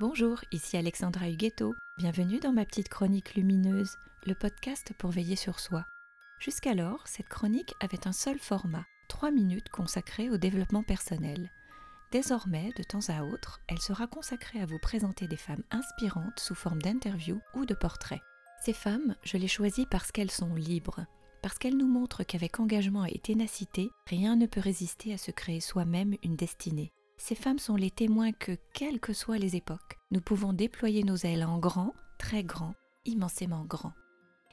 Bonjour, ici Alexandra Huguetto. Bienvenue dans ma petite chronique lumineuse, le podcast pour veiller sur soi. Jusqu'alors, cette chronique avait un seul format, 3 minutes consacrées au développement personnel. Désormais, de temps à autre, elle sera consacrée à vous présenter des femmes inspirantes sous forme d'interviews ou de portraits. Ces femmes, je les choisis parce qu'elles sont libres, parce qu'elles nous montrent qu'avec engagement et ténacité, rien ne peut résister à se créer soi-même une destinée. Ces femmes sont les témoins que, quelles que soient les époques, nous pouvons déployer nos ailes en grand, très grand, immensément grand.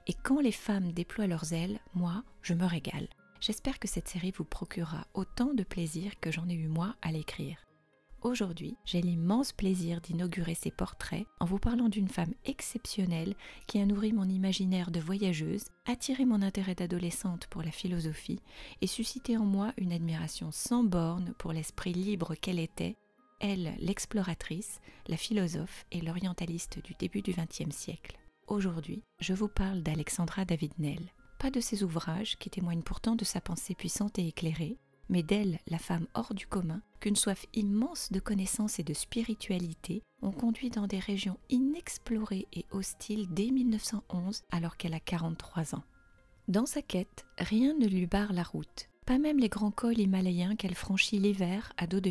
Et quand les femmes déploient leurs ailes, moi, je me régale. J'espère que cette série vous procurera autant de plaisir que j'en ai eu moi à l'écrire. Aujourd'hui, j'ai l'immense plaisir d'inaugurer ces portraits en vous parlant d'une femme exceptionnelle qui a nourri mon imaginaire de voyageuse, attiré mon intérêt d'adolescente pour la philosophie et suscité en moi une admiration sans borne pour l'esprit libre qu'elle était, elle, l'exploratrice, la philosophe et l'orientaliste du début du XXe siècle. Aujourd'hui, je vous parle d'Alexandra David Nell. Pas de ses ouvrages qui témoignent pourtant de sa pensée puissante et éclairée, mais d'elle, la femme hors du commun, qu'une soif immense de connaissances et de spiritualité ont conduit dans des régions inexplorées et hostiles dès 1911 alors qu'elle a 43 ans. Dans sa quête, rien ne lui barre la route, pas même les grands cols himalayens qu'elle franchit l'hiver à dos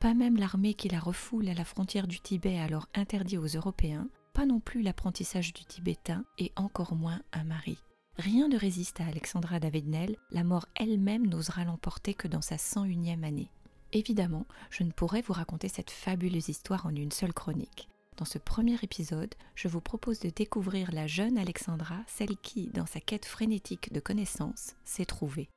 pas même l'armée qui la refoule à la frontière du Tibet alors interdit aux Européens, pas non plus l'apprentissage du tibétain et encore moins un mari. Rien ne résiste à Alexandra David-Nell, la mort elle-même n'osera l'emporter que dans sa 101e année. Évidemment, je ne pourrais vous raconter cette fabuleuse histoire en une seule chronique. Dans ce premier épisode, je vous propose de découvrir la jeune Alexandra, celle qui, dans sa quête frénétique de connaissances, s'est trouvée.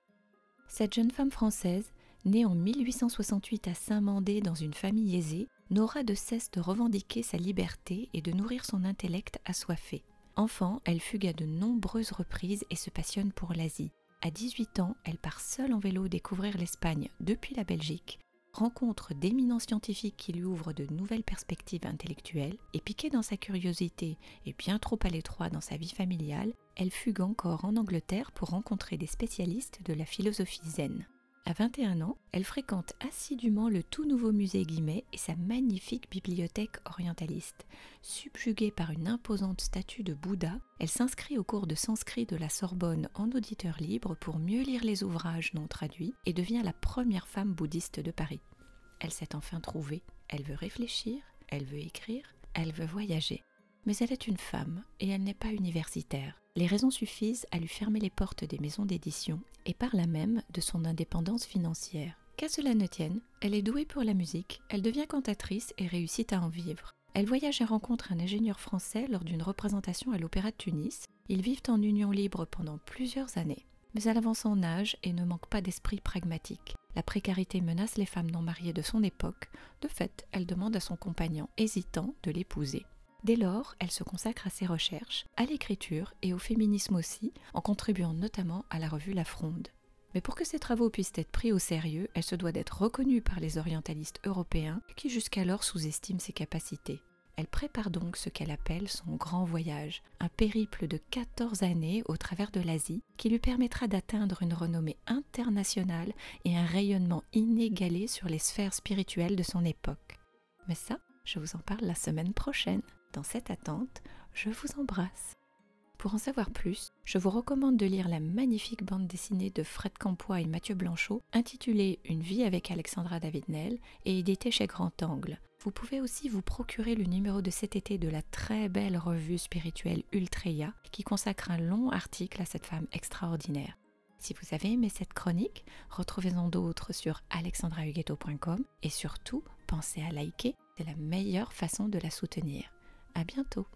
Cette jeune femme française, née en 1868 à Saint-Mandé dans une famille aisée, n'aura de cesse de revendiquer sa liberté et de nourrir son intellect assoiffé. Enfant, elle fugue à de nombreuses reprises et se passionne pour l'Asie. À 18 ans, elle part seule en vélo découvrir l'Espagne depuis la Belgique, rencontre d'éminents scientifiques qui lui ouvrent de nouvelles perspectives intellectuelles, et piquée dans sa curiosité et bien trop à l'étroit dans sa vie familiale, elle fugue encore en Angleterre pour rencontrer des spécialistes de la philosophie zen. À 21 ans, elle fréquente assidûment le tout nouveau musée Guimet et sa magnifique bibliothèque orientaliste. Subjuguée par une imposante statue de Bouddha, elle s'inscrit au cours de sanskrit de la Sorbonne en auditeur libre pour mieux lire les ouvrages non traduits et devient la première femme bouddhiste de Paris. Elle s'est enfin trouvée, elle veut réfléchir, elle veut écrire, elle veut voyager. Mais elle est une femme et elle n'est pas universitaire. Les raisons suffisent à lui fermer les portes des maisons d'édition et par là même de son indépendance financière. Qu'à cela ne tienne, elle est douée pour la musique, elle devient cantatrice et réussit à en vivre. Elle voyage et rencontre un ingénieur français lors d'une représentation à l'Opéra de Tunis. Ils vivent en union libre pendant plusieurs années. Mais elle avance en âge et ne manque pas d'esprit pragmatique. La précarité menace les femmes non mariées de son époque. De fait, elle demande à son compagnon hésitant de l'épouser. Dès lors, elle se consacre à ses recherches, à l'écriture et au féminisme aussi, en contribuant notamment à la revue La Fronde. Mais pour que ses travaux puissent être pris au sérieux, elle se doit d'être reconnue par les orientalistes européens qui jusqu'alors sous-estiment ses capacités. Elle prépare donc ce qu'elle appelle son grand voyage, un périple de 14 années au travers de l'Asie qui lui permettra d'atteindre une renommée internationale et un rayonnement inégalé sur les sphères spirituelles de son époque. Mais ça, je vous en parle la semaine prochaine. Dans cette attente, je vous embrasse. Pour en savoir plus, je vous recommande de lire la magnifique bande dessinée de Fred Campois et Mathieu Blanchot intitulée Une vie avec Alexandra David-Nell et éditée chez Grand Angle. Vous pouvez aussi vous procurer le numéro de cet été de la très belle revue spirituelle Ultreya qui consacre un long article à cette femme extraordinaire. Si vous avez aimé cette chronique, retrouvez-en d'autres sur alexandrahuguetto.com et surtout, pensez à liker, c'est la meilleure façon de la soutenir. À bientôt!